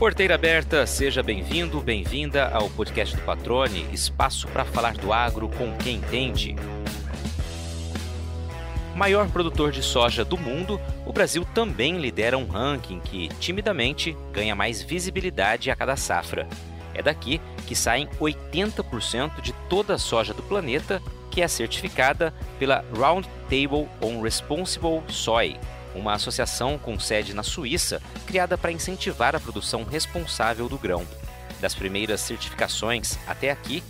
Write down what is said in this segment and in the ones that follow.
Porteira aberta, seja bem-vindo, bem-vinda ao podcast do Patrone, espaço para falar do agro com quem entende. Maior produtor de soja do mundo, o Brasil também lidera um ranking que, timidamente, ganha mais visibilidade a cada safra. É daqui que saem 80% de toda a soja do planeta, que é certificada pela Round Table on Responsible Soy, uma associação com sede na Suíça criada para incentivar a produção responsável do grão. Das primeiras certificações até aqui,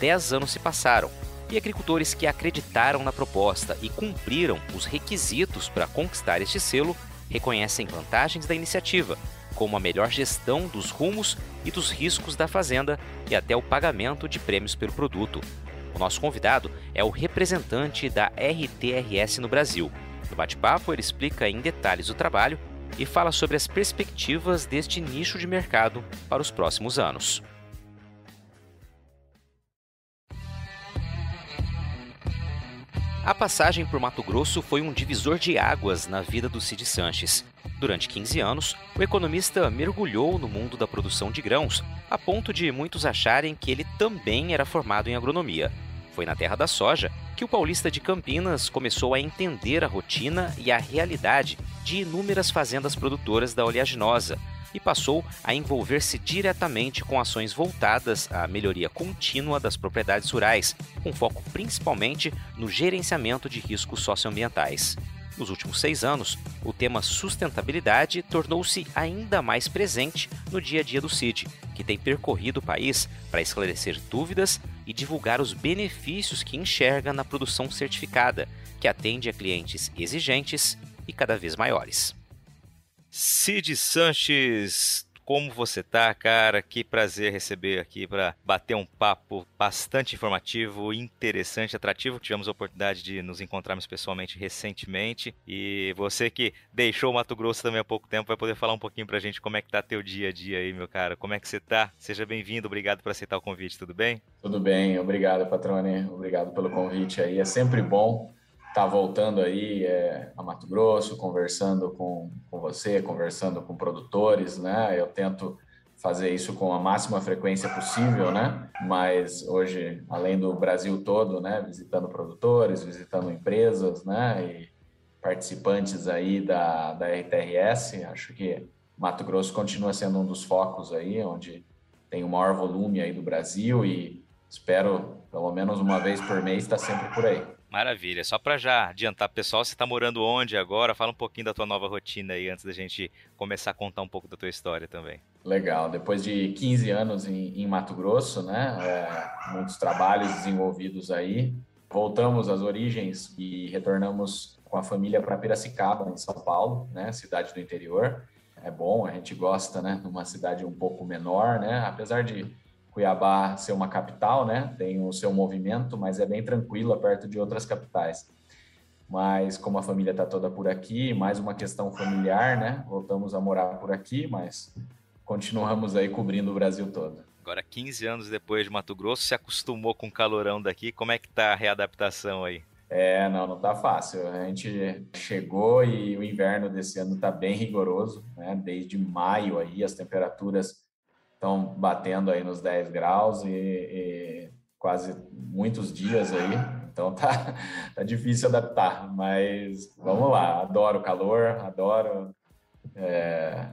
10 anos se passaram e agricultores que acreditaram na proposta e cumpriram os requisitos para conquistar este selo reconhecem vantagens da iniciativa, como a melhor gestão dos rumos e dos riscos da fazenda e até o pagamento de prêmios pelo produto. O nosso convidado é o representante da RTRS no Brasil, bate-papo, ele explica em detalhes o trabalho e fala sobre as perspectivas deste nicho de mercado para os próximos anos. A passagem por Mato Grosso foi um divisor de águas na vida do Cid Sanches. Durante 15 anos, o economista mergulhou no mundo da produção de grãos, a ponto de muitos acharem que ele também era formado em agronomia. Foi na terra da soja que o paulista de Campinas começou a entender a rotina e a realidade de inúmeras fazendas produtoras da oleaginosa e passou a envolver-se diretamente com ações voltadas à melhoria contínua das propriedades rurais, com foco principalmente no gerenciamento de riscos socioambientais. Nos últimos seis anos, o tema sustentabilidade tornou-se ainda mais presente no dia a dia do CID, que tem percorrido o país para esclarecer dúvidas e divulgar os benefícios que enxerga na produção certificada, que atende a clientes exigentes e cada vez maiores. Cid Sanches, como você tá, cara? Que prazer receber aqui para bater um papo bastante informativo, interessante, atrativo. Tivemos a oportunidade de nos encontrarmos pessoalmente recentemente e você que deixou o Mato Grosso também há pouco tempo vai poder falar um pouquinho pra gente como é que tá teu dia a dia aí, meu cara. Como é que você tá? Seja bem-vindo, obrigado por aceitar o convite, tudo bem? Tudo bem, obrigado, patrone. Obrigado pelo convite aí. É sempre bom está voltando aí é, a Mato Grosso, conversando com, com você, conversando com produtores, né? Eu tento fazer isso com a máxima frequência possível, né? Mas hoje, além do Brasil todo, né? Visitando produtores, visitando empresas, né? E participantes aí da, da RTRS, acho que Mato Grosso continua sendo um dos focos aí, onde tem o maior volume aí do Brasil e espero, pelo menos uma vez por mês, estar tá sempre por aí. Maravilha. Só para já adiantar, pessoal, você está morando onde agora? Fala um pouquinho da tua nova rotina aí antes da gente começar a contar um pouco da tua história também. Legal. Depois de 15 anos em, em Mato Grosso, né? É, muitos trabalhos desenvolvidos aí. Voltamos às origens e retornamos com a família para Piracicaba, em São Paulo, né? Cidade do interior. É bom, a gente gosta, né? Numa cidade um pouco menor, né? Apesar de Cuiabá ser uma capital, né? Tem o seu movimento, mas é bem tranquila perto de outras capitais. Mas como a família está toda por aqui, mais uma questão familiar, né? Voltamos a morar por aqui, mas continuamos aí cobrindo o Brasil todo. Agora, 15 anos depois de Mato Grosso, se acostumou com o calorão daqui. Como é que tá a readaptação aí? É, não, não tá fácil. A gente chegou e o inverno desse ano tá bem rigoroso, né? Desde maio aí as temperaturas estão batendo aí nos 10 graus e, e, quase muitos dias aí, então tá, tá difícil adaptar, mas vamos lá, adoro o calor, adoro. É,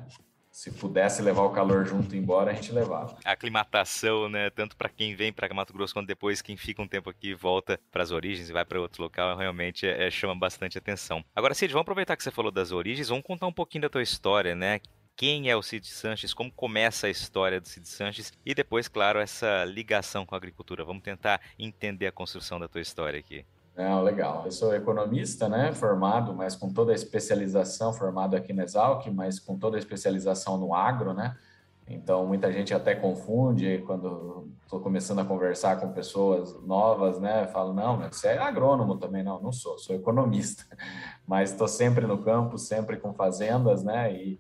se pudesse levar o calor junto embora, a gente levava. A aclimatação, né, tanto para quem vem para Mato Grosso quanto depois quem fica um tempo aqui e volta para as origens e vai para outro local, realmente é, é, chama bastante atenção. Agora, Cid, vamos aproveitar que você falou das origens, vamos contar um pouquinho da tua história, né? Quem é o Cid Sanches, como começa a história do Cid Sanches e depois, claro, essa ligação com a agricultura. Vamos tentar entender a construção da tua história aqui. Não, legal. Eu sou economista, né, formado, mas com toda a especialização, formado aqui na Exalc, mas com toda a especialização no agro, né? Então, muita gente até confunde quando estou começando a conversar com pessoas novas, né? Falo, não, você é agrônomo também? Não, não sou, sou economista. Mas estou sempre no campo, sempre com fazendas, né? E,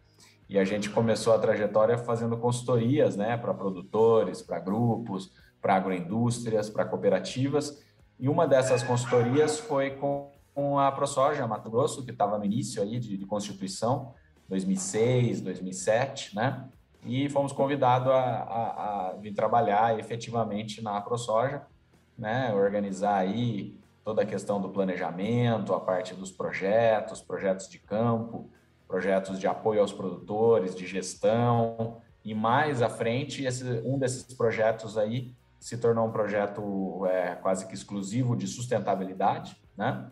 e a gente começou a trajetória fazendo consultorias né, para produtores, para grupos, para agroindústrias, para cooperativas. E uma dessas consultorias foi com, a ProSoja Mato Grosso, que estava no início aí de, de constituição, 2006, 2007, né? e fomos convidados a, a, a vir trabalhar efetivamente na ProSoja, né, organizar aí toda a questão do planejamento, a parte dos projetos, projetos de campo, projetos de apoio aos produtores, de gestão, e mais à frente, esse, um desses projetos aí se tornou um projeto é, quase que exclusivo de sustentabilidade, né?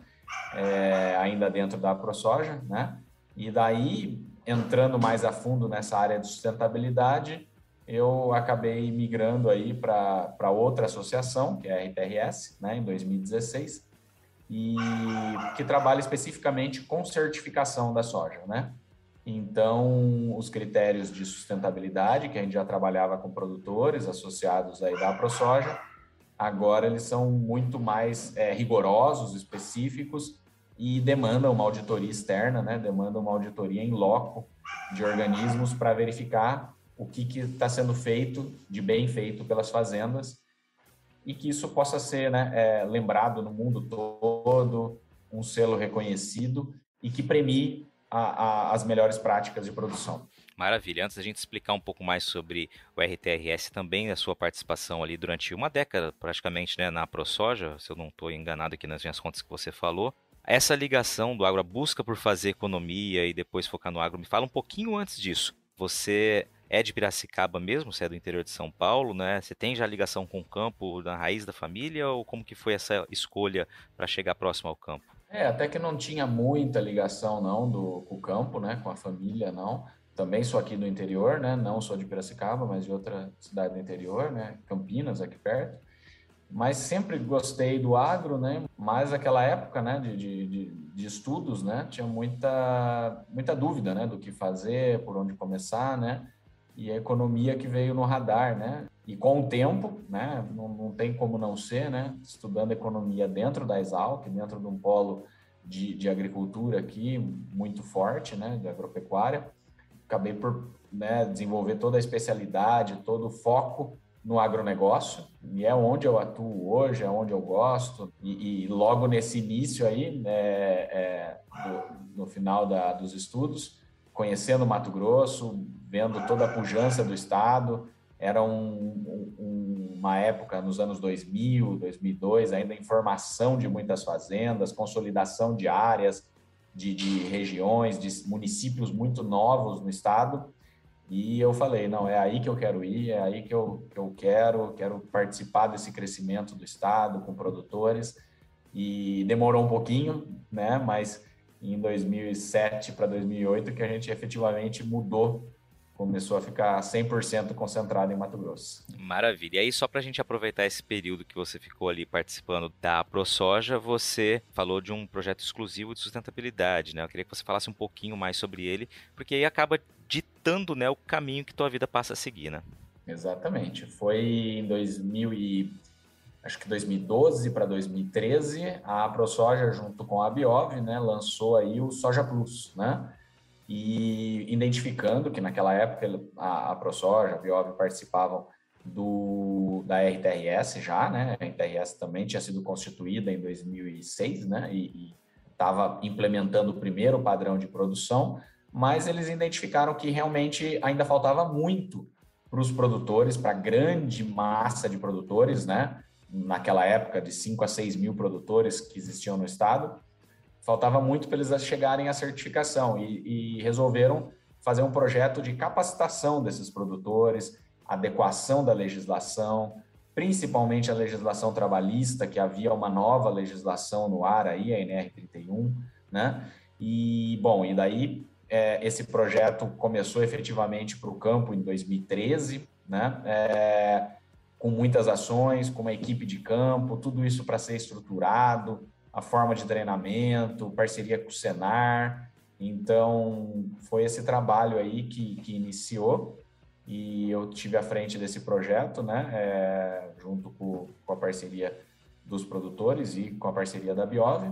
É, ainda dentro da ProSoja, né? E daí, entrando mais a fundo nessa área de sustentabilidade, eu acabei migrando aí para outra associação, que é a RTRS, né, em 2016, e que trabalha especificamente com certificação da soja, né? Então, os critérios de sustentabilidade, que a gente já trabalhava com produtores associados aí da ProSoja, agora eles são muito mais é, rigorosos, específicos e demandam uma auditoria externa, né? Demandam uma auditoria em loco de organismos para verificar o que está sendo feito de bem feito pelas fazendas e que isso possa ser né, é, lembrado no mundo todo, um selo reconhecido e que premie a, a, as melhores práticas de produção. Maravilha. Antes da gente explicar um pouco mais sobre o RTRS, também a sua participação ali durante uma década, praticamente, né, na ProSoja, se eu não estou enganado aqui nas minhas contas que você falou. Essa ligação do agro, a busca por fazer economia e depois focar no agro, me fala um pouquinho antes disso. Você é de Piracicaba mesmo, você é do interior de São Paulo, né? Você tem já ligação com o campo na raiz da família ou como que foi essa escolha para chegar próximo ao campo? É, até que não tinha muita ligação não do com o campo, né, com a família, não. Também sou aqui do interior, né? Não sou de Piracicaba, mas de outra cidade do interior, né? Campinas, aqui perto. Mas sempre gostei do agro, né? Mas aquela época, né, de, de, de estudos, né, tinha muita muita dúvida, né, do que fazer, por onde começar, né? E a economia que veio no radar, né? E com o tempo, né, não, não tem como não ser, né, estudando economia dentro da Exalc, dentro de um polo de, de agricultura aqui muito forte, né, de agropecuária, acabei por né, desenvolver toda a especialidade, todo o foco no agronegócio, e é onde eu atuo hoje, é onde eu gosto, e, e logo nesse início aí, né, é, do, no final da, dos estudos, conhecendo Mato Grosso, vendo toda a pujança do estado, era um, um, uma época nos anos 2000, 2002, ainda em formação de muitas fazendas, consolidação de áreas, de, de regiões, de municípios muito novos no estado. E eu falei, não, é aí que eu quero ir, é aí que eu, que eu quero, quero participar desse crescimento do estado com produtores. E demorou um pouquinho, né? Mas em 2007 para 2008 que a gente efetivamente mudou começou a ficar 100% concentrado em Mato Grosso. Maravilha. E aí, só para a gente aproveitar esse período que você ficou ali participando da ProSoja, você falou de um projeto exclusivo de sustentabilidade, né? Eu queria que você falasse um pouquinho mais sobre ele, porque aí acaba ditando né, o caminho que tua vida passa a seguir, né? Exatamente. Foi em 2000 e acho que 2012 para 2013, a ProSoja junto com a Biov, né, lançou aí o Soja Plus, né? E identificando que naquela época a, a ProSoja, a Biov participavam do, da RTRS já, né? A RTRS também tinha sido constituída em 2006, né? E estava implementando o primeiro padrão de produção, mas eles identificaram que realmente ainda faltava muito para os produtores, para a grande massa de produtores, né? Naquela época, de 5 a 6 mil produtores que existiam no estado, faltava muito para eles chegarem à certificação e, e, resolveram fazer um projeto de capacitação desses produtores, adequação da legislação, principalmente a legislação trabalhista, que havia uma nova legislação no ar aí, a NR31, né? E, bom, e daí é, esse projeto começou efetivamente para o campo em 2013, né? É, com muitas ações, com uma equipe de campo, tudo isso para ser estruturado, a forma de treinamento, parceria com o Senar. Então, foi esse trabalho aí que, que iniciou e eu tive à frente desse projeto, né, é, junto com, com, a parceria dos produtores e com a parceria da Biove.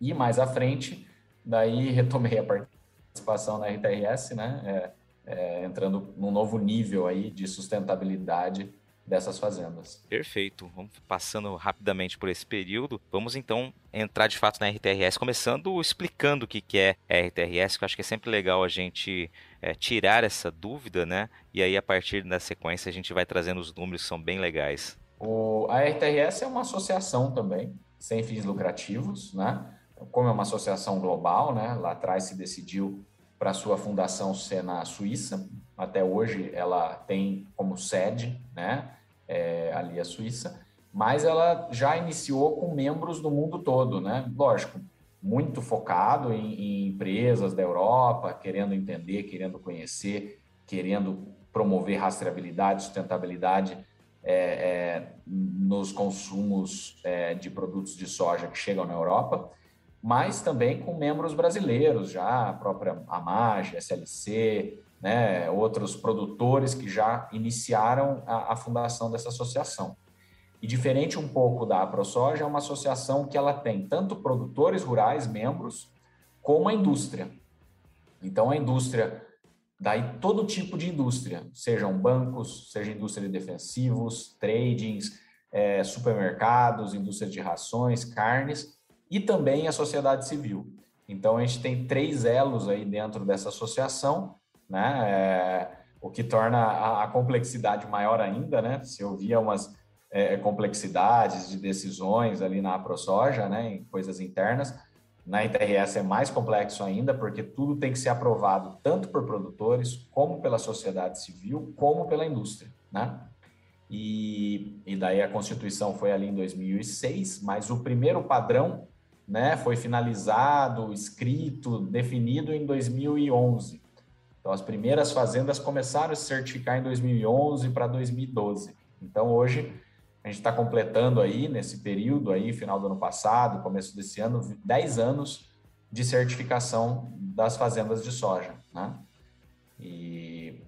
E mais à frente, daí retomei a participação na RTRS, né, é, é, entrando num novo nível aí de sustentabilidade dessas fazendas. Perfeito. Vamos passando rapidamente por esse período. Vamos então entrar de fato na RTRS, começando explicando o que é RTRS, que eu acho que é sempre legal a gente é, tirar essa dúvida, né? E aí a partir da sequência a gente vai trazendo os números que são bem legais. O, a RTRS é uma associação também, sem fins lucrativos, né? Como é uma associação global, né? Lá atrás se decidiu para sua fundação ser na Suíça. Até hoje ela tem como sede, né? É, ali a Suíça, mas ela já iniciou com membros do mundo todo, né? Lógico, muito focado em, em empresas da Europa, querendo entender, querendo conhecer, querendo promover rastreabilidade, sustentabilidade é, é, nos consumos é, de produtos de soja que chegam na Europa, mas também com membros brasileiros, já a própria Amage, SLC, né, outros produtores que já iniciaram a, a fundação dessa associação. E diferente um pouco da AproSoja, é uma associação que ela tem tanto produtores rurais, membros, como a indústria. Então, a indústria, daí todo tipo de indústria, sejam bancos, seja indústria de defensivos, tradings, é, supermercados, indústria de rações, carnes, e também a sociedade civil. Então, a gente tem três elos aí dentro dessa associação, né? É, o que torna a, a, complexidade maior ainda, né? Se eu via umas é, complexidades de decisões ali na ProSoja, né, em coisas internas. Na ITRS é mais complexo ainda, porque tudo tem que ser aprovado tanto por produtores, como pela sociedade civil, como pela indústria, né? E, e daí a Constituição foi ali em 2006, mas o primeiro padrão né, foi finalizado, escrito, definido em 2011. Então, as primeiras fazendas começaram a se certificar em 2011 para 2012. Então, hoje, a gente está completando aí, nesse período aí, final do ano passado, começo desse ano, 10 anos de certificação das fazendas de soja, né? E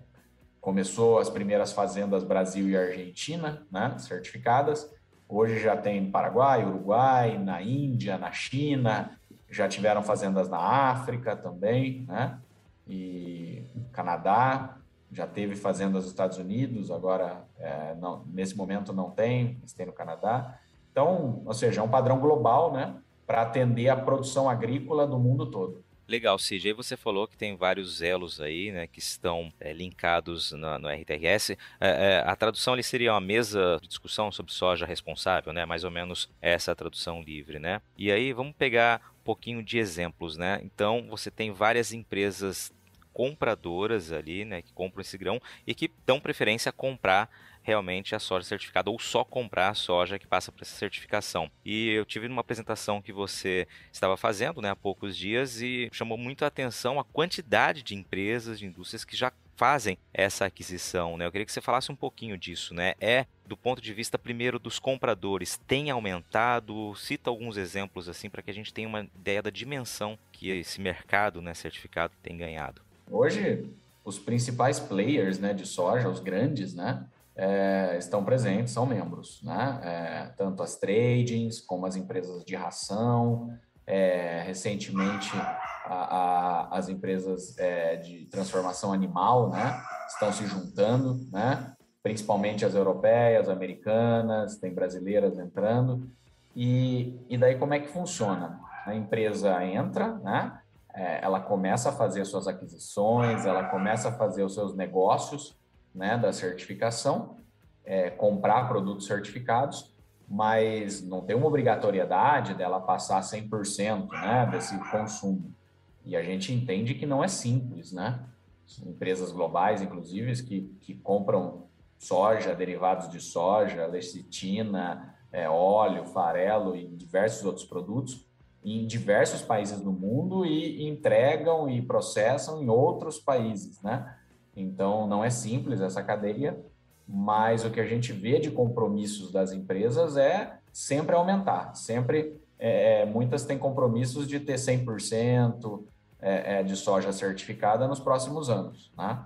começou as primeiras fazendas Brasil e Argentina, né, certificadas. Hoje já tem Paraguai, Uruguai, na Índia, na China, já tiveram fazendas na África também, né? E Canadá, já teve fazendas nos Estados Unidos, agora é, não, nesse momento não tem, mas tem no Canadá. Então, ou seja, é um padrão global, né, para atender a produção agrícola do mundo todo. Legal. Aí você falou que tem vários elos aí, né, que estão é, linkados no, no RTRS. É, é, a tradução ali seria uma mesa de discussão sobre soja responsável, né? Mais ou menos essa tradução livre, né? E aí vamos pegar um pouquinho de exemplos, né? Então você tem várias empresas compradoras ali, né, que compram esse grão e que dão preferência a comprar realmente a soja certificada ou só comprar a soja que passa por essa certificação. E eu tive uma apresentação que você estava fazendo né, há poucos dias e chamou muito a atenção a quantidade de empresas, de indústrias que já fazem essa aquisição. Né? Eu queria que você falasse um pouquinho disso. Né? É, do ponto de vista primeiro dos compradores, tem aumentado? Cita alguns exemplos assim para que a gente tenha uma ideia da dimensão que esse mercado né, certificado tem ganhado. Hoje, os principais players né, de soja, os grandes, né, é, estão presentes, são membros, né? É, tanto as tradings como as empresas de ração, é, recentemente a, a, as empresas é, de transformação animal, né? Estão se juntando, né? Principalmente as europeias, americanas, tem brasileiras entrando. E, e daí como é que funciona? A empresa entra, né? É, ela começa a fazer suas aquisições, ela começa a fazer os seus negócios né, da certificação, é, comprar produtos certificados, mas não tem uma obrigatoriedade dela passar 100% né, desse consumo. E a gente entende que não é simples, né? Empresas globais, inclusive, que, que compram soja, derivados de soja, lecitina, é, óleo, farelo e diversos outros produtos, em diversos países do mundo e entregam e processam em outros países, né? Então, não é simples essa cadeia, mas o que a gente vê de compromissos das empresas é sempre aumentar, sempre, é, é muitas têm compromissos de ter 100% é, é, de soja certificada nos próximos anos, né?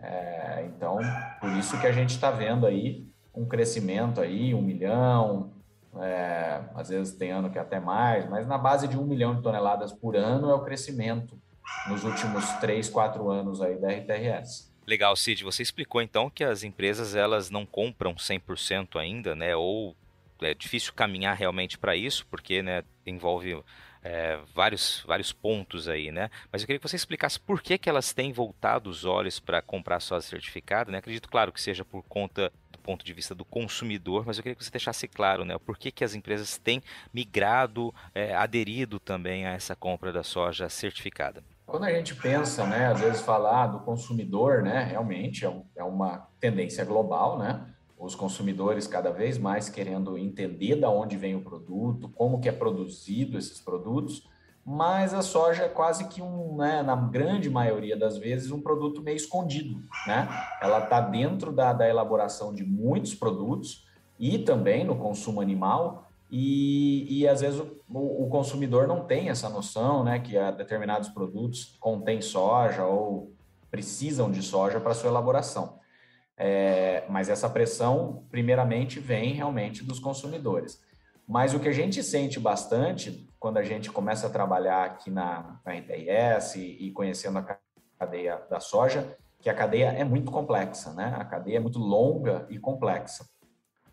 É, então, por isso que a gente está vendo aí um crescimento aí, um milhão, é, às vezes tem ano que é até mais, mas na base de um milhão de toneladas por ano é o crescimento nos últimos três, quatro anos aí da RTRS. Legal, Cid. Você explicou então que as empresas elas não compram 100% ainda, né? Ou é difícil caminhar realmente para isso, porque né, envolve é, vários, vários pontos aí, né? Mas eu queria que você explicasse por que, que elas têm voltado os olhos para comprar soja certificada, né? Acredito, claro, que seja por conta do ponto de vista do consumidor, mas eu queria que você deixasse claro, né? Por que, que as empresas têm migrado, é, aderido também a essa compra da soja certificada. Quando a gente pensa, né, às vezes falar do consumidor, né, realmente é, um, é uma tendência global, né? Os consumidores cada vez mais querendo entender da onde vem o produto, como que é produzido esses produtos, mas a soja é quase que um, né, na grande maioria das vezes, um produto meio escondido, né? Ela está dentro da, da elaboração de muitos produtos e também no consumo animal, e, e às vezes o, o, consumidor não tem essa noção, né, que determinados produtos contêm soja ou precisam de soja para sua elaboração. É, mas essa pressão, primeiramente, vem realmente dos consumidores. Mas o que a gente sente bastante quando a gente começa a trabalhar aqui na, na e, e conhecendo a cadeia da soja, que a cadeia é muito complexa, né? A cadeia é muito longa e complexa.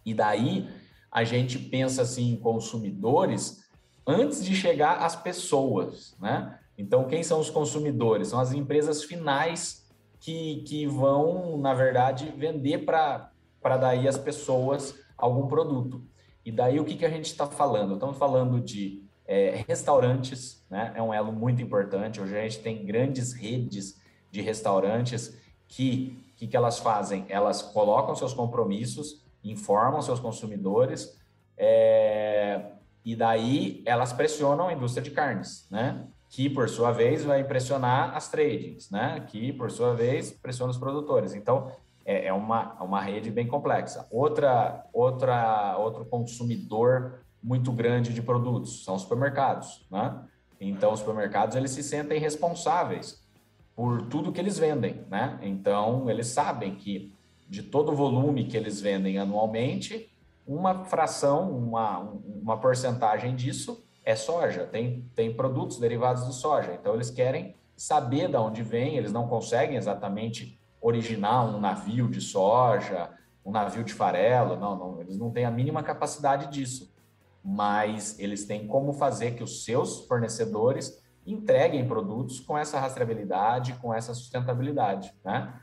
E daí a gente pensa assim em consumidores antes de chegar às pessoas, né? Então, quem são os consumidores? São as empresas finais que, que vão, na verdade, vender para daí as pessoas algum produto. E daí o que, que a gente está falando? Estamos falando de é, restaurantes, né? É um elo muito importante. Hoje a gente tem grandes redes de restaurantes que, que, que elas fazem? Elas colocam seus compromissos informam seus consumidores é, e daí elas pressionam a indústria de carnes, né? Que por sua vez vai pressionar as tradings, né? Que por sua vez pressiona os produtores. Então é, é uma, uma rede bem complexa. Outra, outra, outro consumidor muito grande de produtos são os supermercados, né? Então os supermercados eles se sentem responsáveis por tudo que eles vendem, né? Então eles sabem que de todo o volume que eles vendem anualmente, uma fração, uma, uma porcentagem disso é soja. Tem, tem produtos derivados de soja. Então, eles querem saber de onde vem, eles não conseguem exatamente originar um navio de soja, um navio de farelo, não, não, eles não têm a mínima capacidade disso. Mas eles têm como fazer que os seus fornecedores entreguem produtos com essa rastreabilidade, com essa sustentabilidade, né?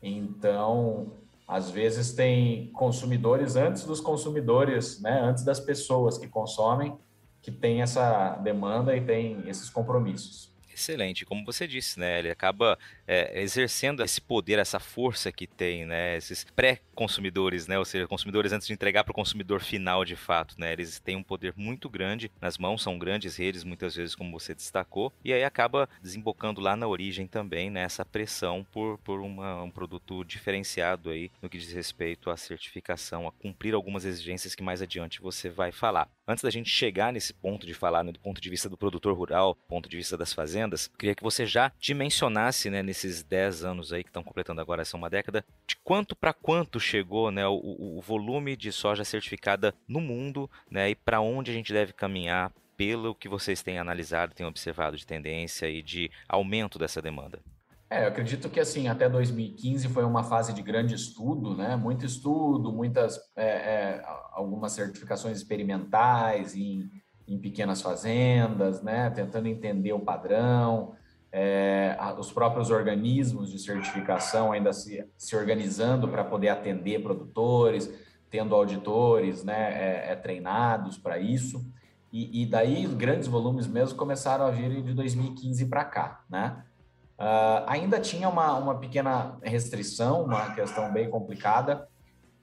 Então, às vezes tem consumidores antes dos consumidores, né, antes das pessoas que consomem, que tem essa demanda e tem esses compromissos. Excelente, como você disse, né? Ele acaba é, exercendo esse poder, essa força que tem, né? Esses pré-consumidores, né? Ou seja, consumidores antes de entregar para o consumidor final de fato, né? Eles têm um poder muito grande nas mãos, são grandes redes, muitas vezes, como você destacou, e aí acaba desembocando lá na origem também, né? Essa pressão por, por uma, um produto diferenciado aí no que diz respeito à certificação, a cumprir algumas exigências que mais adiante você vai falar. Antes da gente chegar nesse ponto de falar, né, do ponto de vista do produtor rural, ponto de vista das fazendas, queria que você já dimensionasse, né, nesses 10 anos aí que estão completando agora essa uma década, de quanto para quanto chegou, né, o, o, volume de soja certificada no mundo, né, e para onde a gente deve caminhar pelo que vocês têm analisado, têm observado de tendência e de aumento dessa demanda. É, eu acredito que assim até 2015 foi uma fase de grande estudo, né? Muito estudo, muitas é, é, algumas certificações experimentais em, em pequenas fazendas, né? Tentando entender o padrão, é, os próprios organismos de certificação ainda se, se organizando para poder atender produtores, tendo auditores, né? É, é treinados para isso. E, e daí grandes volumes mesmo começaram a vir de 2015 para cá, né? Uh, ainda tinha uma, uma pequena restrição, uma questão bem complicada,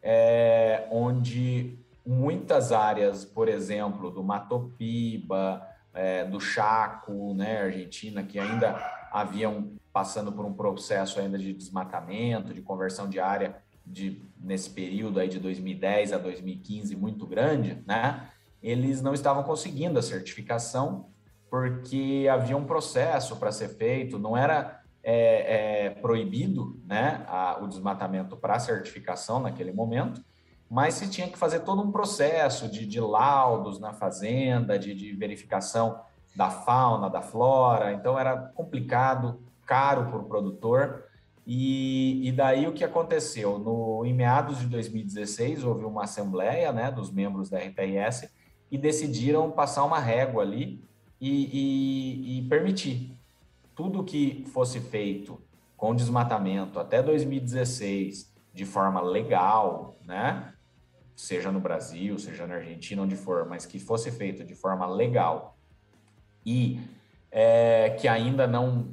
é, onde muitas áreas, por exemplo, do Matopiba, é, do Chaco, né, Argentina, que ainda haviam passando por um processo ainda de desmatamento, de conversão de área de, nesse período aí de 2010 a 2015 muito grande, né, eles não estavam conseguindo a certificação porque havia um processo para ser feito, não era é, é, proibido né, a, o desmatamento para certificação naquele momento, mas se tinha que fazer todo um processo de, de laudos na fazenda, de, de, verificação da fauna, da flora, então era complicado, caro para o produtor. E, e, daí o que aconteceu? No, em meados de 2016, houve uma assembleia né, dos membros da RTIS e decidiram passar uma régua ali e, e, e permitir tudo que fosse feito com desmatamento até 2016 de forma legal, né? Seja no Brasil, seja na Argentina, onde for, mas que fosse feito de forma legal e é, que ainda não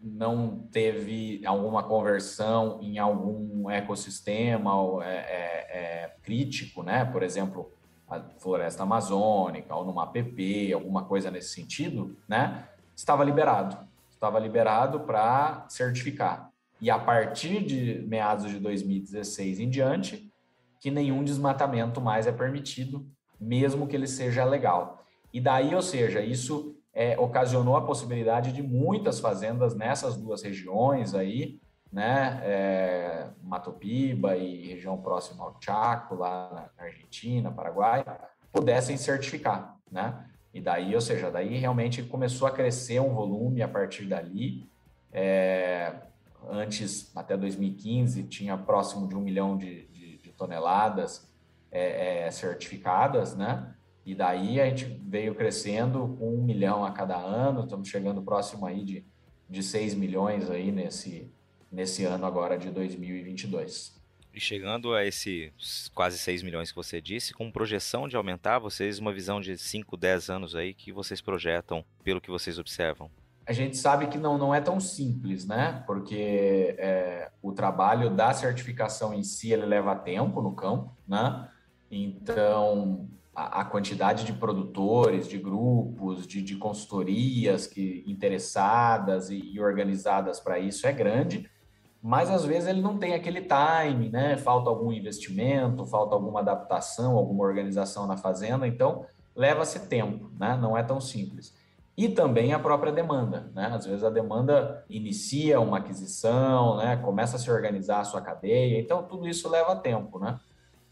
não teve alguma conversão em algum ecossistema é, é, é, crítico, né? Por exemplo, a floresta amazônica ou numa APP, alguma coisa nesse sentido, né? Estava liberado, estava liberado para certificar. E a partir de meados de 2016 em diante, que nenhum desmatamento mais é permitido, mesmo que ele seja legal. E daí, ou seja, isso é, ocasionou a possibilidade de muitas fazendas nessas duas regiões aí, né, é, Mato Piba e região próxima ao Chaco, lá na Argentina, Paraguai, pudessem certificar, né? E daí, ou seja, daí realmente começou a crescer um volume a partir dali. É, antes, até 2015, tinha próximo de um milhão de toneladas é, é, certificadas, né? E daí a gente veio crescendo com um milhão a cada ano, estamos chegando próximo aí de, de 6 milhões aí nesse, nesse ano agora de 2022. E chegando a esses quase 6 milhões que você disse, com projeção de aumentar, vocês, uma visão de 5, 10 anos aí, que vocês projetam pelo que vocês observam? A gente sabe que não, não é tão simples, né? Porque é, o trabalho da certificação em si, ele leva tempo no campo, né? Então, a, quantidade de produtores, de grupos, de, de consultorias que interessadas e, e organizadas para isso é grande, mas às vezes ele não tem aquele time, né? Falta algum investimento, falta alguma adaptação, alguma organização na fazenda, então leva-se tempo, né? Não é tão simples. E também a própria demanda, né? Às vezes a demanda inicia uma aquisição, né? Começa a se organizar a sua cadeia, então tudo isso leva tempo, né?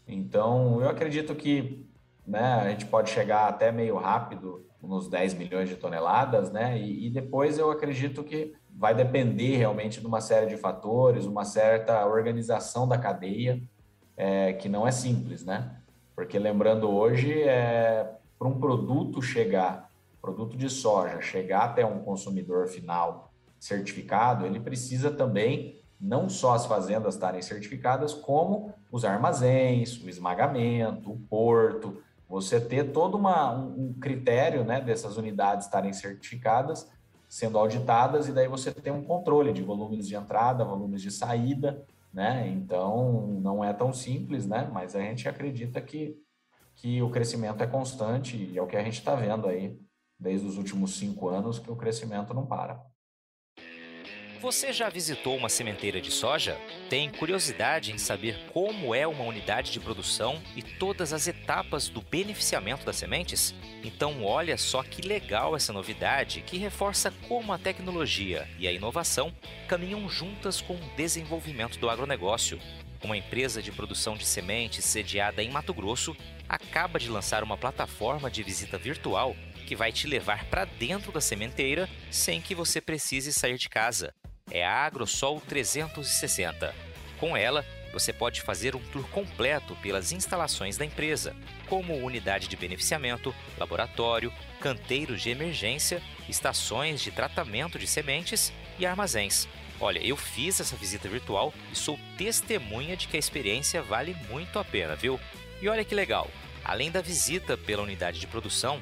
Então eu acredito que né? A gente pode chegar até meio rápido nos 10 milhões de toneladas, né? E, e, depois eu acredito que vai depender realmente de uma série de fatores, uma certa organização da cadeia, é, que não é simples, né? Porque lembrando hoje, é, para um produto chegar, produto de soja, chegar até um consumidor final certificado, ele precisa também não só as fazendas estarem certificadas, como os armazéns, o esmagamento, o porto, você ter todo uma, um critério né, dessas unidades estarem certificadas, sendo auditadas, e daí você tem um controle de volumes de entrada, volumes de saída, né? Então, não é tão simples, né? Mas a gente acredita que, que o crescimento é constante e é o que a gente está vendo aí desde os últimos cinco anos, que o crescimento não para. Você já visitou uma sementeira de soja? Tem curiosidade em saber como é uma unidade de produção e todas as etapas do beneficiamento das sementes? Então, olha só que legal essa novidade que reforça como a tecnologia e a inovação caminham juntas com o desenvolvimento do agronegócio. Uma empresa de produção de sementes sediada em Mato Grosso acaba de lançar uma plataforma de visita virtual que vai te levar para dentro da sementeira sem que você precise sair de casa é a AgroSol 360. Com ela, você pode fazer um tour completo pelas instalações da empresa, como unidade de beneficiamento, laboratório, canteiros de emergência, estações de tratamento de sementes e armazéns. Olha, eu fiz essa visita virtual e sou testemunha de que a experiência vale muito a pena, viu? E olha que legal! Além da visita pela unidade de produção,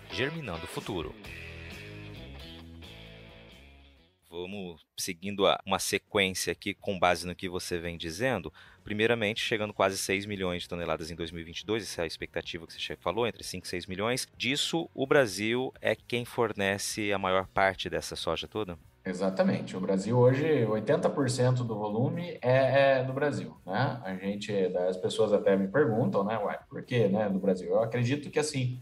germinando o futuro. Vamos seguindo uma sequência aqui com base no que você vem dizendo. Primeiramente, chegando quase 6 milhões de toneladas em 2022, essa é a expectativa que você falou, entre 5 e 6 milhões. Disso, o Brasil é quem fornece a maior parte dessa soja toda? Exatamente. O Brasil hoje, 80% do volume é, é, do Brasil, né? A gente, as pessoas até me perguntam, né, ué, por que, né, do Brasil? Eu acredito que, assim,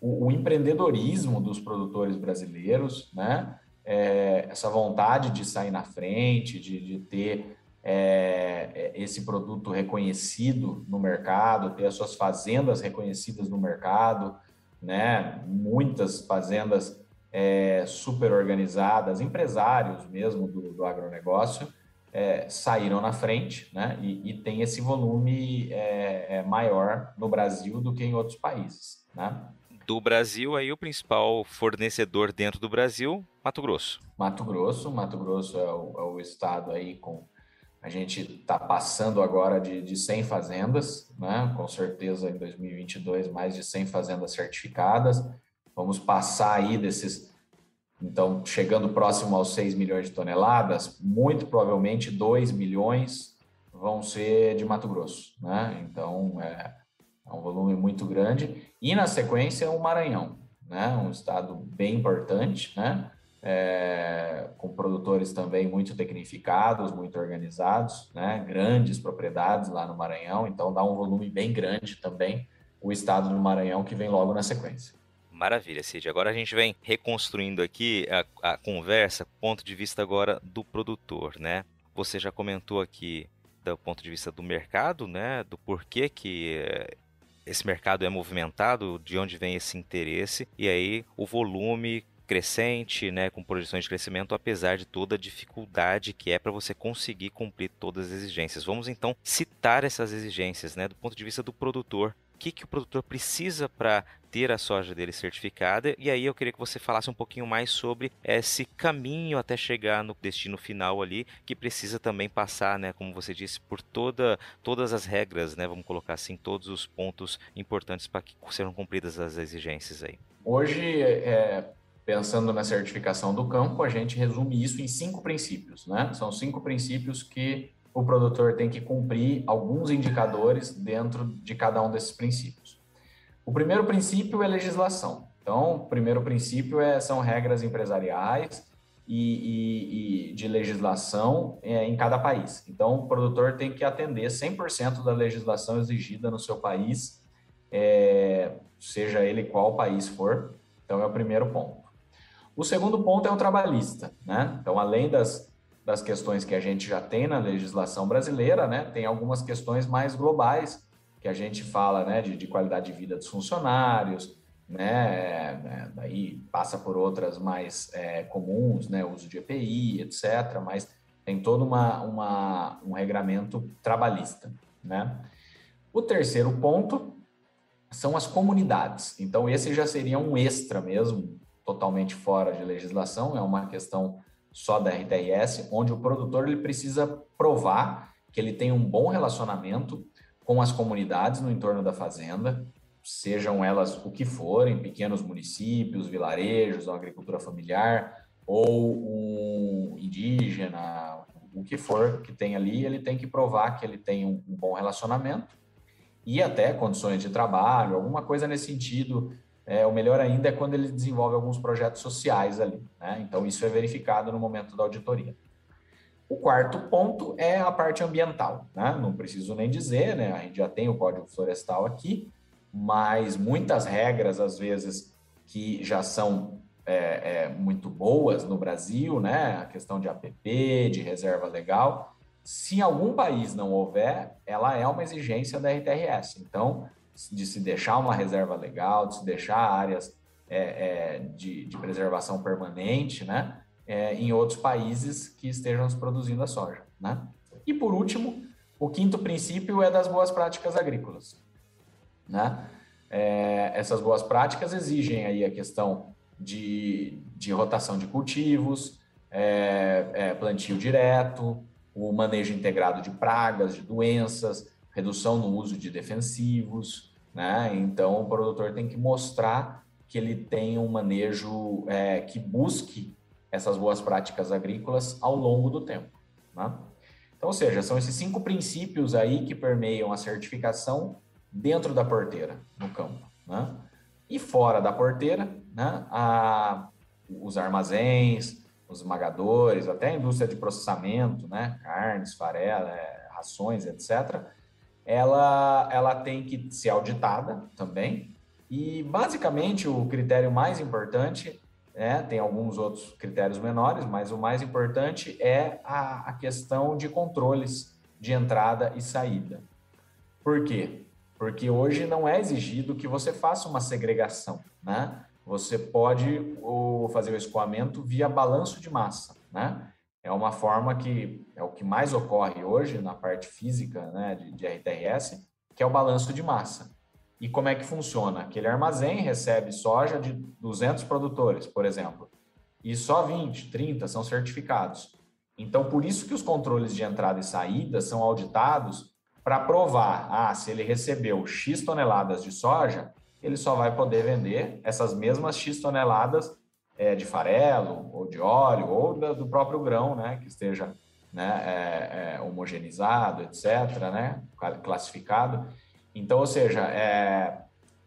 o, o empreendedorismo dos produtores brasileiros, né, é, essa vontade de sair na frente, de, de ter é, é, esse produto reconhecido no mercado, ter as suas fazendas reconhecidas no mercado, né? Muitas fazendas é, super organizadas, empresários mesmo do, do agronegócio, é, saíram na frente, né? E, e tem esse volume é, é, maior no Brasil do que em outros países, né? Do Brasil, aí o principal fornecedor dentro do Brasil, Mato Grosso. Mato Grosso, Mato Grosso é o, é o estado aí com a gente está passando agora de, de 100 fazendas, né? com certeza em 2022 mais de 100 fazendas certificadas. Vamos passar aí desses, então, chegando próximo aos 6 milhões de toneladas, muito provavelmente 2 milhões vão ser de Mato Grosso. Né? Então, é, é um volume muito grande. E na sequência, o Maranhão, né? um estado bem importante, né? é, com produtores também muito tecnificados, muito organizados, né? grandes propriedades lá no Maranhão, então dá um volume bem grande também o estado do Maranhão que vem logo na sequência. Maravilha, Cid. Agora a gente vem reconstruindo aqui a, a conversa, ponto de vista agora do produtor, né? Você já comentou aqui do ponto de vista do mercado, né? Do porquê que eh, esse mercado é movimentado, de onde vem esse interesse, e aí o volume crescente, né, com projeções de crescimento, apesar de toda a dificuldade que é para você conseguir cumprir todas as exigências. Vamos então citar essas exigências, né, do ponto de vista do produtor. Que, que o produtor precisa para ter a soja dele certificada? E aí eu queria que você falasse um pouquinho mais sobre esse caminho até chegar no destino final ali, que precisa também passar, né, como você disse, por toda, todas as regras, né, vamos colocar assim, todos os pontos importantes para que sejam cumpridas as exigências aí. Hoje, é, pensando na certificação do campo, a gente resume isso em cinco princípios, né? São cinco princípios que o produtor tem que cumprir alguns indicadores dentro de cada um desses princípios. O primeiro princípio é legislação. Então, o primeiro princípio é, são regras empresariais e, e, e de legislação é, em cada país. Então, o produtor tem que atender 100% da legislação exigida no seu país, é, seja ele qual país for. Então, é o primeiro ponto. O segundo ponto é o trabalhista, né? Então, além das, das questões que a gente já tem na legislação brasileira, né, tem algumas questões mais globais que a gente fala, né, de, de qualidade de vida dos funcionários, né, é, daí passa por outras mais é, comuns, né, uso de EPI, etc., mas tem todo uma, uma, um regramento trabalhista, né? O terceiro ponto são as comunidades. Então, esse já seria um extra mesmo, totalmente fora de legislação, é uma questão só da RTRS, onde o produtor ele precisa provar que ele tem um bom relacionamento com as comunidades no entorno da fazenda, sejam elas o que forem, pequenos municípios, vilarejos, agricultura familiar ou um indígena, o que for que tem ali, ele tem que provar que ele tem um bom relacionamento e até condições de trabalho, alguma coisa nesse sentido é, o melhor ainda é quando ele desenvolve alguns projetos sociais ali. Né? Então, isso é verificado no momento da auditoria. O quarto ponto é a parte ambiental. Né? Não preciso nem dizer, né? a gente já tem o Código Florestal aqui, mas muitas regras, às vezes, que já são é, é, muito boas no Brasil, né? a questão de APP, de reserva legal, se em algum país não houver, ela é uma exigência da RTRS. Então, de se deixar uma reserva legal, de se deixar áreas é, é, de, de, preservação permanente, né? É, em outros países que estejam produzindo a soja, né? E por último, o quinto princípio é das boas práticas agrícolas, né? É, essas boas práticas exigem aí a questão de, de rotação de cultivos, é, é, plantio direto, o manejo integrado de pragas, de doenças, redução no uso de defensivos, né? Então, o produtor tem que mostrar que ele tem um manejo é, que busque essas boas práticas agrícolas ao longo do tempo, né? Então, ou seja, são esses cinco princípios aí que permeiam a certificação dentro da porteira, no campo, né? E fora da porteira, né? A, os armazéns, os esmagadores, até a indústria de processamento, né? Carnes, farela, é, rações, etc ela, ela tem que ser auditada também. E basicamente o critério mais importante né? tem alguns outros critérios menores, mas o mais importante é a, a questão de controles de entrada e saída. Por quê? Porque hoje não é exigido que você faça uma segregação, né? Você pode fazer o escoamento via balanço de massa, né? É uma forma que é o que mais ocorre hoje na parte física né, de, de RTRS, que é o balanço de massa. E como é que funciona? Aquele armazém recebe soja de 200 produtores, por exemplo, e só 20, 30 são certificados. Então, por isso que os controles de entrada e saída são auditados para provar, ah, se ele recebeu X toneladas de soja, ele só vai poder vender essas mesmas X toneladas é, de farelo, ou de óleo, ou do próprio grão, né, que esteja né, é, é, homogeneizado, etc., né, classificado. Então, ou seja, é,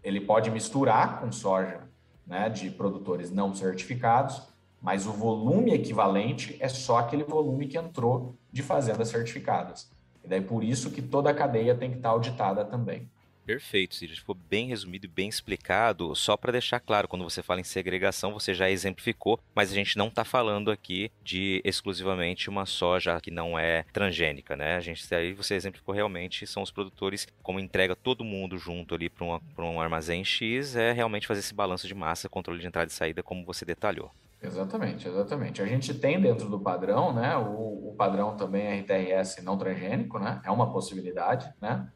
ele pode misturar com soja né, de produtores não certificados, mas o volume equivalente é só aquele volume que entrou de fazendas certificadas. E daí por isso que toda a cadeia tem que estar auditada também. Perfeito, Cid. Ficou bem resumido e bem explicado. Só para deixar claro, quando você fala em segregação, você já exemplificou, mas a gente não está falando aqui de exclusivamente uma soja que não é transgênica, né? A gente aí você exemplificou realmente são os produtores, como entrega todo mundo junto ali para um armazém X, é realmente fazer esse balanço de massa, controle de entrada e saída, como você detalhou. Exatamente, exatamente. A gente tem dentro do padrão, né? O, o padrão também é RTRS não transgênico, né? É uma possibilidade, né?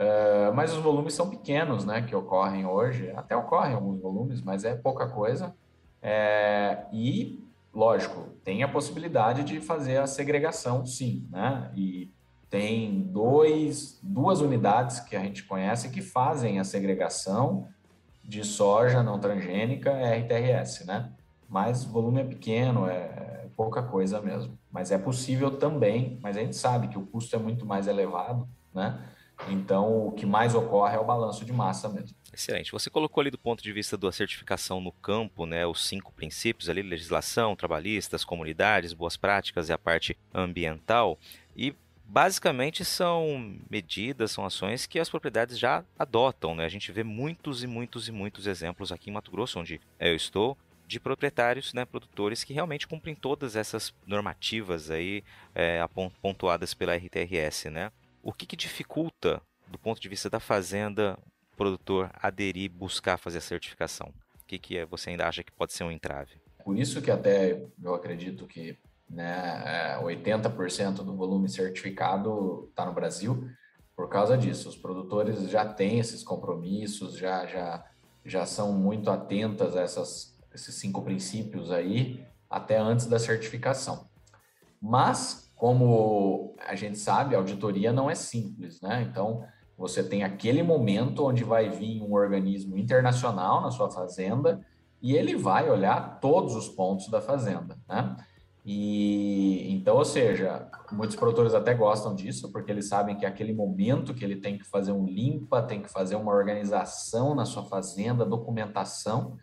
Uh, mas os volumes são pequenos, né, que ocorrem hoje. Até ocorrem alguns volumes, mas é pouca coisa. É, e, lógico, tem a possibilidade de fazer a segregação, sim, né? E tem dois, duas unidades que a gente conhece que fazem a segregação de soja não transgênica, RTRS, né? Mas o volume é pequeno, é pouca coisa mesmo. Mas é possível também, mas a gente sabe que o custo é muito mais elevado, né? Então, o que mais ocorre é o balanço de massa mesmo. Excelente. Você colocou ali do ponto de vista da certificação no campo, né, os cinco princípios ali, legislação, trabalhistas, comunidades, boas práticas e a parte ambiental. E basicamente são medidas, são ações que as propriedades já adotam, né? A gente vê muitos e muitos e muitos exemplos aqui em Mato Grosso, onde eu estou, de proprietários, né, produtores que realmente cumprem todas essas normativas aí é, pontuadas pela RTRS, né? O que, que dificulta, do ponto de vista da fazenda, o produtor aderir, buscar fazer a certificação? O que, que é, você ainda acha que pode ser um entrave? Por isso que até eu acredito que né, 80% é, do volume certificado está no Brasil, por causa disso. Os produtores já têm esses compromissos, já, já, já são muito atentas a essas, esses cinco princípios aí, até antes da certificação. Mas como a gente sabe, a auditoria não é simples, né? Então, você tem aquele momento onde vai vir um organismo internacional na sua fazenda e ele vai olhar todos os pontos da fazenda, né? E então, ou seja, muitos produtores até gostam disso, porque eles sabem que é aquele momento que ele tem que fazer um limpa, tem que fazer uma organização na sua fazenda, documentação.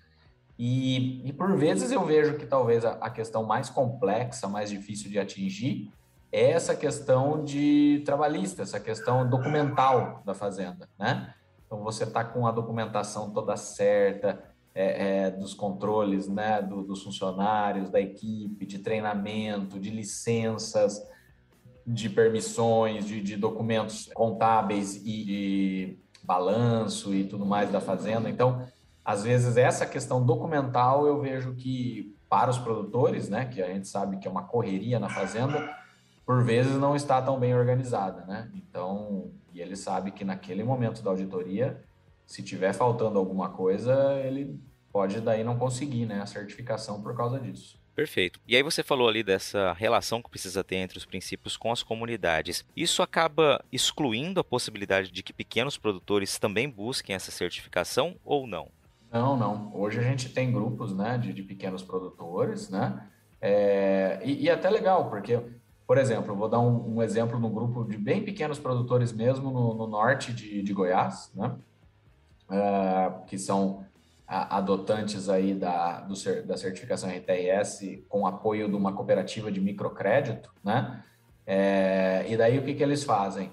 E, e por vezes eu vejo que talvez a, a questão mais complexa, mais difícil de atingir, é essa questão de trabalhista, essa questão documental da fazenda, né? Então você está com a documentação toda certa, é, é, dos controles, né, do, dos funcionários, da equipe, de treinamento, de licenças, de permissões, de, de documentos contábeis e de balanço e tudo mais da fazenda. Então, às vezes essa questão documental eu vejo que para os produtores, né, que a gente sabe que é uma correria na fazenda, por vezes não está tão bem organizada, né? Então, e ele sabe que naquele momento da auditoria, se tiver faltando alguma coisa, ele pode daí não conseguir, né, a certificação por causa disso. Perfeito. E aí você falou ali dessa relação que precisa ter entre os princípios com as comunidades. Isso acaba excluindo a possibilidade de que pequenos produtores também busquem essa certificação ou não? Não, não. Hoje a gente tem grupos, né, de, de pequenos produtores, né? É, e, e é até legal, porque por exemplo, vou dar um, um exemplo no grupo de bem pequenos produtores mesmo no, no norte de, de, Goiás, né? Uh, que são adotantes aí da, do, da certificação RTRS com apoio de uma cooperativa de microcrédito, né? É, e daí o que, que eles fazem?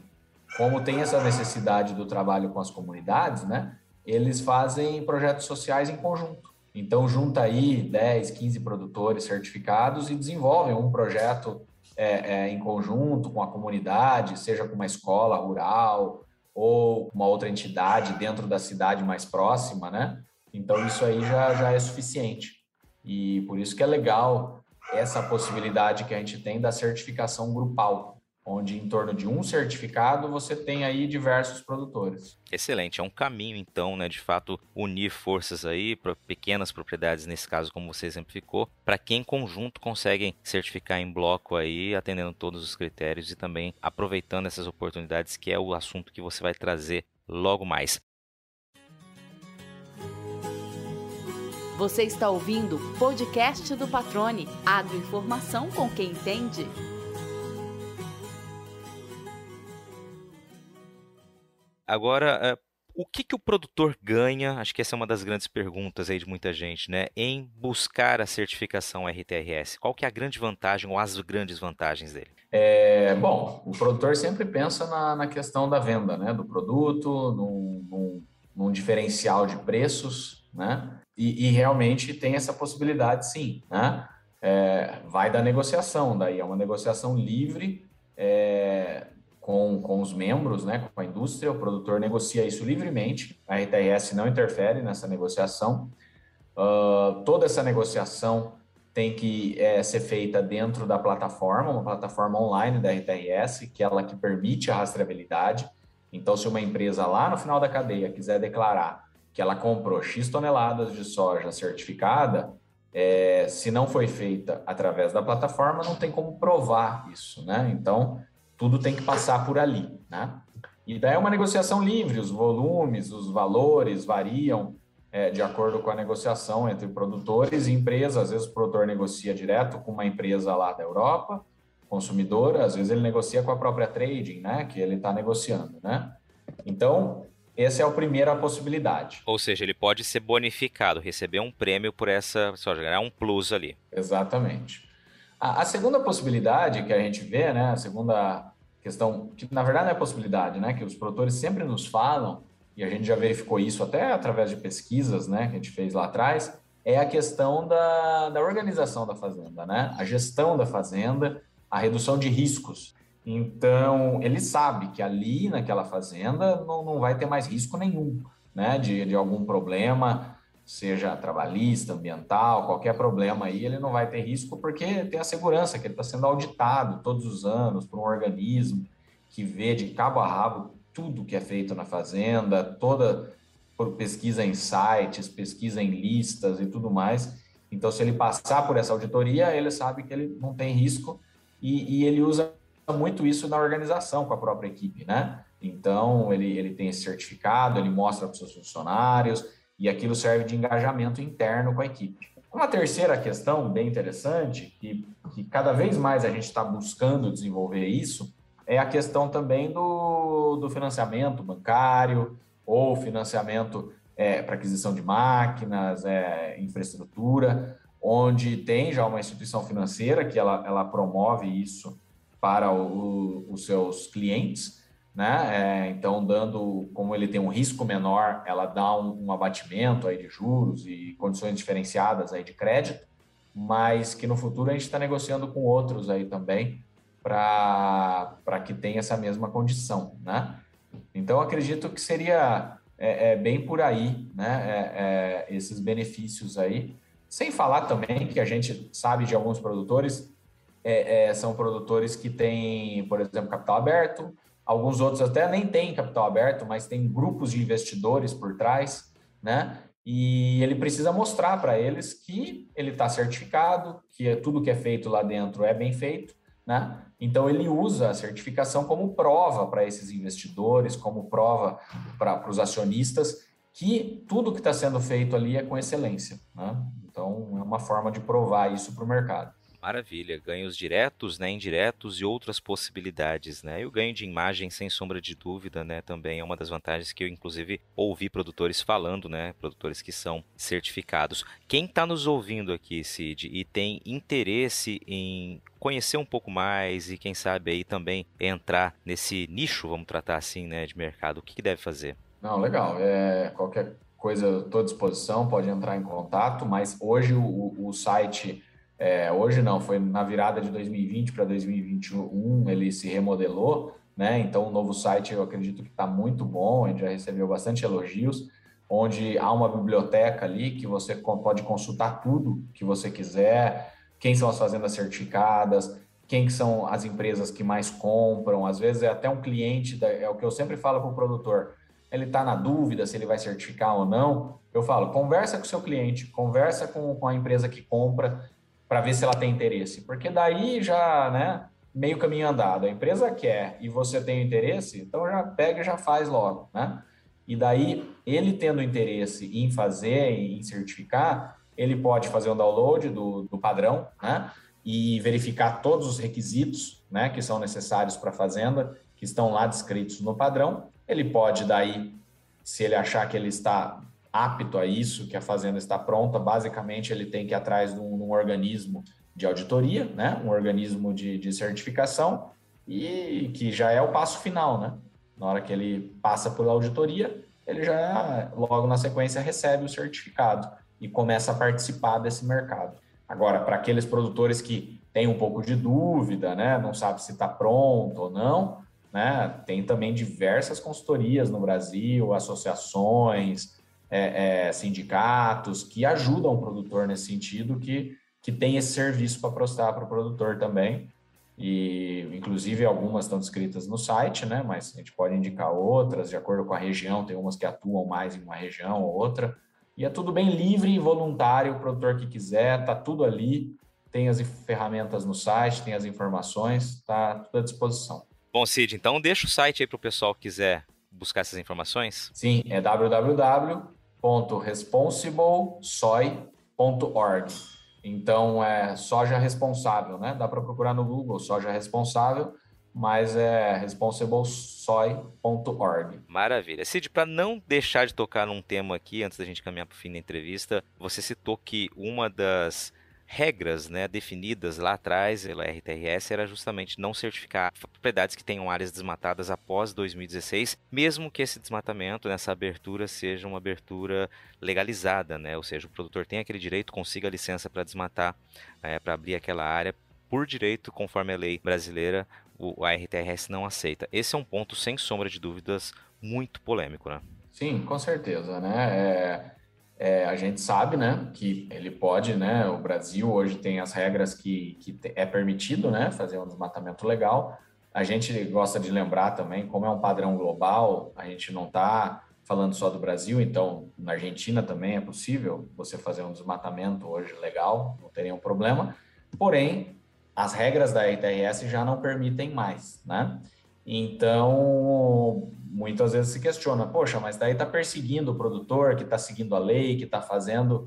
Como tem essa necessidade do trabalho com as comunidades, né? Eles fazem projetos sociais em conjunto. Então, junta aí 10, 15 produtores certificados e desenvolvem um projeto é, é, em conjunto com a comunidade, seja com uma escola rural ou uma outra entidade dentro da cidade mais próxima, né? Então, isso aí já, já é suficiente. E por isso que é legal essa possibilidade que a gente tem da certificação grupal, onde em torno de um certificado você tem aí diversos produtores. Excelente, é um caminho então, né, de fato unir forças aí para pequenas propriedades nesse caso como você exemplificou, para que em conjunto conseguem certificar em bloco aí, atendendo todos os critérios e também aproveitando essas oportunidades que é o assunto que você vai trazer logo mais. Você está ouvindo o podcast do Patrone. Agroinformação com quem entende. Agora, é, o que, que o produtor ganha? Acho que essa é uma das grandes perguntas aí de muita gente, né? Em buscar a certificação RTRS. Qual que é a grande vantagem ou as grandes vantagens dele? É, bom, o produtor sempre pensa na, na questão da venda, né? Do produto, num, num, num diferencial de preços, né? E, e, realmente tem essa possibilidade, sim, né? É, vai da negociação, daí é uma negociação livre é, com, com os membros, né, com a indústria, o produtor negocia isso livremente, a RTRS não interfere nessa negociação. Uh, toda essa negociação tem que é, ser feita dentro da plataforma, uma plataforma online da RTRS, que é ela que permite a rastreabilidade. Então, se uma empresa lá no final da cadeia quiser declarar que ela comprou X toneladas de soja certificada, é, se não foi feita através da plataforma, não tem como provar isso, né? Então, tudo tem que passar por ali, né? E daí é uma negociação livre, os volumes, os valores variam é, de acordo com a negociação entre produtores e empresas. Às vezes o produtor negocia direto com uma empresa lá da Europa, consumidora, às vezes ele negocia com a própria trading, né? Que ele está negociando, né? Então, essa é a primeira possibilidade. Ou seja, ele pode ser bonificado, receber um prêmio por essa soja, ganhar um plus ali. Exatamente. A, a, segunda possibilidade que a gente vê, né, a segunda questão, que na verdade não é possibilidade, né, que os produtores sempre nos falam, e a gente já verificou isso até através de pesquisas, né, que a gente fez lá atrás, é a questão da, da organização da fazenda, né, a gestão da fazenda, a redução de riscos. Então, ele sabe que ali naquela fazenda não, não vai ter mais risco nenhum, né? De, de algum problema, seja trabalhista, ambiental, qualquer problema aí, ele não vai ter risco porque tem a segurança que ele está sendo auditado todos os anos por um organismo que vê de cabo a rabo tudo que é feito na fazenda, toda por pesquisa em sites, pesquisa em listas e tudo mais. Então, se ele passar por essa auditoria, ele sabe que ele não tem risco e, e ele usa muito isso na organização com a própria equipe, né? Então, ele, ele tem esse certificado, ele mostra para os seus funcionários e aquilo serve de engajamento interno com a equipe. Uma terceira questão bem interessante, que, que cada vez mais a gente está buscando desenvolver isso, é a questão também do, do financiamento bancário ou financiamento é, para aquisição de máquinas, é, infraestrutura, onde tem já uma instituição financeira que ela, ela promove isso para o, os seus clientes, né? É, então, dando, como ele tem um risco menor, ela dá um, um, abatimento aí de juros e condições diferenciadas aí de crédito, mas que no futuro a gente está negociando com outros aí também para que tenha essa mesma condição, né? Então, acredito que seria é, é bem por aí, né? É, é, esses benefícios aí. Sem falar também que a gente sabe de alguns produtores é, é, são produtores que têm, por exemplo, capital aberto, alguns outros até nem têm capital aberto, mas tem grupos de investidores por trás, né? E ele precisa mostrar para eles que ele está certificado, que tudo que é feito lá dentro é bem feito, né? Então ele usa a certificação como prova para esses investidores, como prova para os acionistas que tudo que está sendo feito ali é com excelência, né? Então é uma forma de provar isso para o mercado. Maravilha, ganhos diretos, né, indiretos e outras possibilidades, né? E o ganho de imagem, sem sombra de dúvida, né, também é uma das vantagens que eu inclusive ouvi produtores falando, né, produtores que são certificados. Quem está nos ouvindo aqui, Cid, e tem interesse em conhecer um pouco mais e quem sabe aí também entrar nesse nicho, vamos tratar assim, né, de mercado, o que, que deve fazer? Não, legal. É, qualquer coisa, estou à disposição, pode entrar em contato, mas hoje o, o site, é, hoje não, foi na virada de 2020 para 2021, ele se remodelou, né? Então o novo site eu acredito que está muito bom, a gente já recebeu bastante elogios, onde há uma biblioteca ali que você pode consultar tudo que você quiser, quem são as fazendas certificadas, quem são as empresas que mais compram, às vezes é até um cliente, é o que eu sempre falo para o produtor, ele está na dúvida se ele vai certificar ou não, eu falo, conversa com o seu cliente, conversa com, com a empresa que compra para ver se ela tem interesse, porque daí já, né, meio caminho andado, a empresa quer e você tem interesse, então já pega e já faz logo, né? E daí, ele tendo interesse em fazer, em certificar, ele pode fazer um download do, do padrão, né? E verificar todos os requisitos, né, que são necessários para a fazenda, que estão lá descritos no padrão. Ele pode, daí, se ele achar que ele está apto a isso, que a fazenda está pronta, basicamente ele tem que ir atrás de um, de um organismo de auditoria, né, um organismo de, de certificação, e que já é o passo final, né? Na hora que ele passa pela auditoria, ele já logo na sequência recebe o certificado e começa a participar desse mercado. Agora, para aqueles produtores que têm um pouco de dúvida, né, não sabe se está pronto ou não, né, tem também diversas consultorias no Brasil, associações, é, é, sindicatos que ajudam o produtor nesse sentido, que, que tem esse serviço para prestar para o produtor também e inclusive algumas estão descritas no site, né? Mas a gente pode indicar outras de acordo com a região. Tem umas que atuam mais em uma região ou outra. E é tudo bem livre e voluntário, o produtor que quiser, tá tudo ali. Tem as ferramentas no site, tem as informações, tá tudo à disposição. Bom, Cid, então deixa o site aí para o pessoal que quiser buscar essas informações. Sim, é www.responsiblesoy.org. Então, é soja responsável, né? Dá para procurar no Google, soja responsável, mas é responsiblesoy.org. Maravilha. Cid, para não deixar de tocar num tema aqui, antes da gente caminhar para o fim da entrevista, você citou que uma das regras né, definidas lá atrás pela RTRS era justamente não certificar propriedades que tenham áreas desmatadas após 2016, mesmo que esse desmatamento, nessa abertura, seja uma abertura legalizada, né? ou seja, o produtor tem aquele direito, consiga a licença para desmatar, é, para abrir aquela área por direito, conforme a lei brasileira, o, a RTRS não aceita. Esse é um ponto, sem sombra de dúvidas, muito polêmico, né? Sim, com certeza, né? É é, a gente sabe, né, que ele pode, né, o Brasil hoje tem as regras que, que é permitido, né, fazer um desmatamento legal. A gente gosta de lembrar também, como é um padrão global, a gente não está falando só do Brasil, então na Argentina também é possível você fazer um desmatamento hoje legal, não tem nenhum problema. Porém, as regras da ITRS já não permitem mais, né? Então, muitas vezes se questiona, poxa, mas daí está perseguindo o produtor que está seguindo a lei, que está fazendo.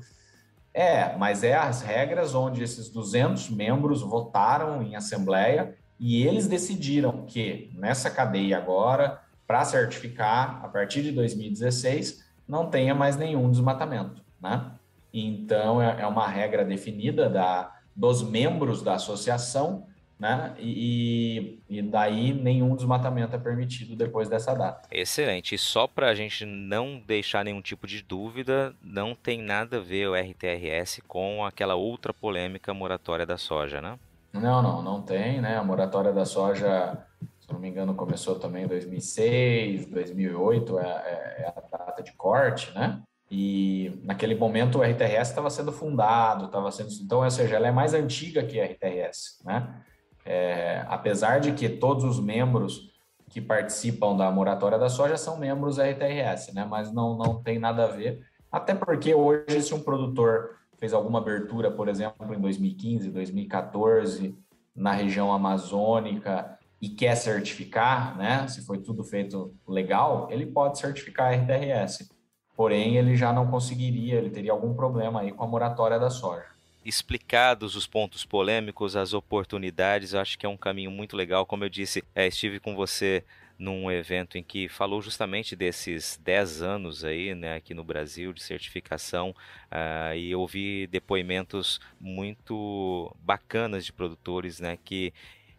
É, mas é as regras onde esses 200 membros votaram em assembleia e eles decidiram que nessa cadeia agora, para certificar, a partir de 2016, não tenha mais nenhum desmatamento, né? Então, é, é uma regra definida da, dos membros da associação né? E, e daí nenhum desmatamento é permitido depois dessa data. Excelente. E só para a gente não deixar nenhum tipo de dúvida, não tem nada a ver o RTRS com aquela outra polêmica moratória da soja, né? Não, não, não tem, né? A moratória da soja, se não me engano, começou também em 2006, 2008 é, é, é a data de corte, né? E naquele momento o RTRS estava sendo fundado, estava sendo. Então, ou seja, ela é mais antiga que a RTRS, né? É, apesar de que todos os membros que participam da moratória da soja são membros da RTRS, né? Mas não, não tem nada a ver. Até porque hoje, se um produtor fez alguma abertura, por exemplo, em 2015, 2014, na região amazônica e quer certificar, né? Se foi tudo feito legal, ele pode certificar a RTRS. Porém, ele já não conseguiria, ele teria algum problema aí com a moratória da soja explicados os pontos polêmicos, as oportunidades, eu acho que é um caminho muito legal. Como eu disse, é, estive com você num evento em que falou justamente desses 10 anos aí, né, aqui no Brasil de certificação uh, e ouvi depoimentos muito bacanas de produtores, né, que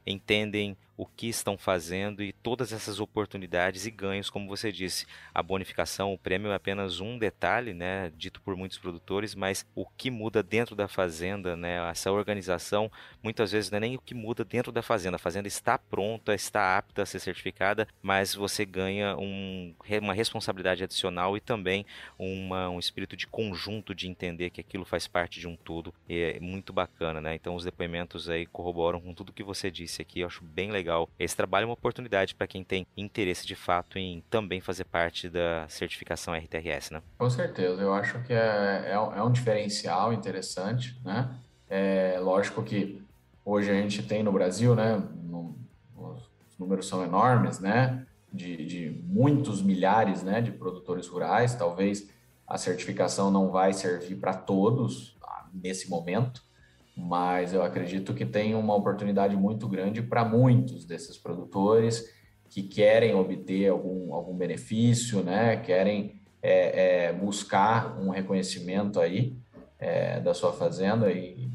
entendem o que estão fazendo e todas essas oportunidades e ganhos, como você disse. A bonificação, o prêmio é apenas um detalhe, né, dito por muitos produtores, mas o que muda dentro da fazenda, né, essa organização, muitas vezes não é nem o que muda dentro da fazenda. A fazenda está pronta, está apta a ser certificada, mas você ganha um, uma responsabilidade adicional e também uma, um espírito de conjunto de entender que aquilo faz parte de um todo. E é muito bacana, né? Então os depoimentos aí corroboram com tudo que você disse aqui. Eu acho bem legal. Esse trabalho é uma oportunidade para quem tem interesse de fato em também fazer parte da certificação RTRS, né? Com certeza. Eu acho que é, é, é um diferencial interessante, né? É lógico que hoje a gente tem no Brasil, né? No, os números são enormes, né? De, de muitos milhares, né? De produtores rurais. Talvez a certificação não vai servir para todos ah, nesse momento, mas eu acredito que tem uma oportunidade muito grande para muitos desses produtores que querem obter algum, algum benefício, né? Querem é, é, buscar um reconhecimento aí é, da sua fazenda e,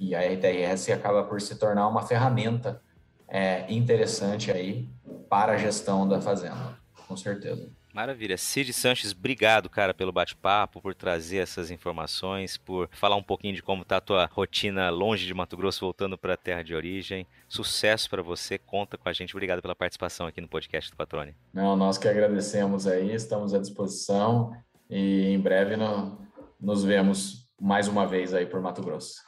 e a RTRS acaba por se tornar uma ferramenta é, interessante aí para a gestão da fazenda, com certeza. Maravilha. Cid Sanches, obrigado, cara, pelo bate-papo, por trazer essas informações, por falar um pouquinho de como tá a tua rotina longe de Mato Grosso, voltando para a terra de origem. Sucesso para você, conta com a gente. Obrigado pela participação aqui no podcast do Patrone. Não, nós que agradecemos aí, estamos à disposição e em breve no, nos vemos mais uma vez aí por Mato Grosso.